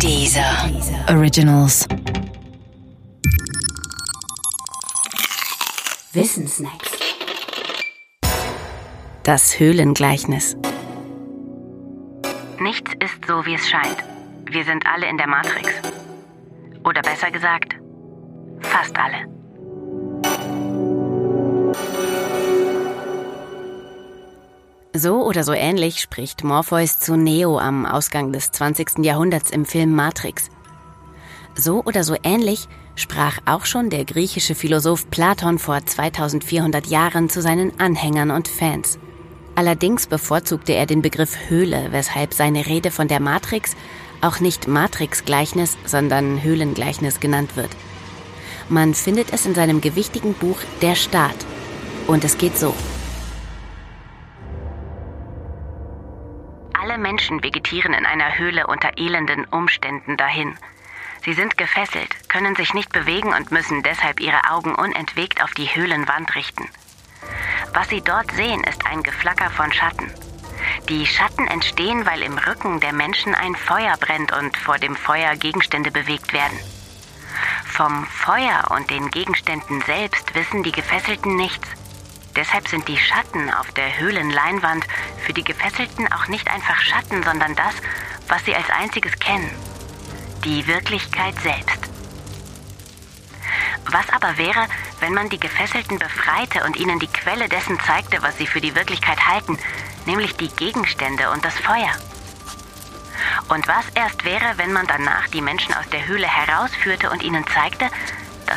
Dieser Originals. Wissensnacks. Das Höhlengleichnis. Nichts ist so, wie es scheint. Wir sind alle in der Matrix. Oder besser gesagt, fast alle. So oder so ähnlich spricht Morpheus zu Neo am Ausgang des 20. Jahrhunderts im Film Matrix. So oder so ähnlich sprach auch schon der griechische Philosoph Platon vor 2400 Jahren zu seinen Anhängern und Fans. Allerdings bevorzugte er den Begriff Höhle, weshalb seine Rede von der Matrix auch nicht Matrix-Gleichnis, sondern Höhlengleichnis genannt wird. Man findet es in seinem gewichtigen Buch Der Staat. Und es geht so. Menschen vegetieren in einer Höhle unter elenden Umständen dahin. Sie sind gefesselt, können sich nicht bewegen und müssen deshalb ihre Augen unentwegt auf die Höhlenwand richten. Was sie dort sehen, ist ein Geflacker von Schatten. Die Schatten entstehen, weil im Rücken der Menschen ein Feuer brennt und vor dem Feuer Gegenstände bewegt werden. Vom Feuer und den Gegenständen selbst wissen die Gefesselten nichts. Deshalb sind die Schatten auf der Höhlenleinwand für die Gefesselten auch nicht einfach Schatten, sondern das, was sie als einziges kennen. Die Wirklichkeit selbst. Was aber wäre, wenn man die Gefesselten befreite und ihnen die Quelle dessen zeigte, was sie für die Wirklichkeit halten, nämlich die Gegenstände und das Feuer? Und was erst wäre, wenn man danach die Menschen aus der Höhle herausführte und ihnen zeigte,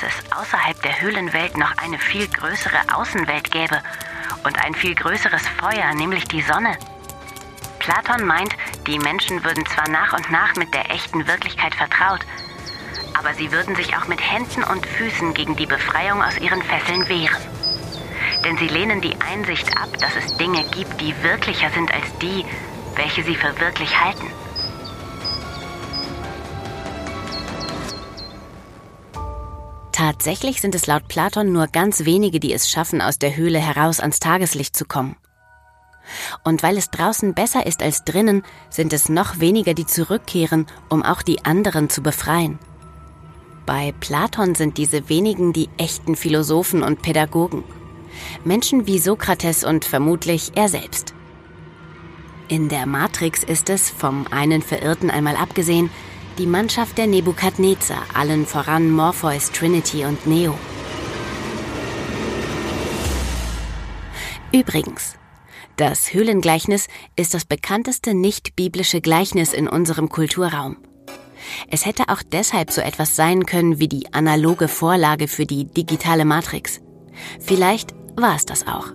dass es außerhalb der Höhlenwelt noch eine viel größere Außenwelt gäbe und ein viel größeres Feuer, nämlich die Sonne. Platon meint, die Menschen würden zwar nach und nach mit der echten Wirklichkeit vertraut, aber sie würden sich auch mit Händen und Füßen gegen die Befreiung aus ihren Fesseln wehren. Denn sie lehnen die Einsicht ab, dass es Dinge gibt, die wirklicher sind als die, welche sie für wirklich halten. Tatsächlich sind es laut Platon nur ganz wenige, die es schaffen, aus der Höhle heraus ans Tageslicht zu kommen. Und weil es draußen besser ist als drinnen, sind es noch weniger, die zurückkehren, um auch die anderen zu befreien. Bei Platon sind diese wenigen die echten Philosophen und Pädagogen. Menschen wie Sokrates und vermutlich er selbst. In der Matrix ist es, vom einen Verirrten einmal abgesehen, die Mannschaft der Nebukadnezar, allen voran Morpheus, Trinity und Neo. Übrigens, das Höhlengleichnis ist das bekannteste nicht-biblische Gleichnis in unserem Kulturraum. Es hätte auch deshalb so etwas sein können wie die analoge Vorlage für die digitale Matrix. Vielleicht war es das auch.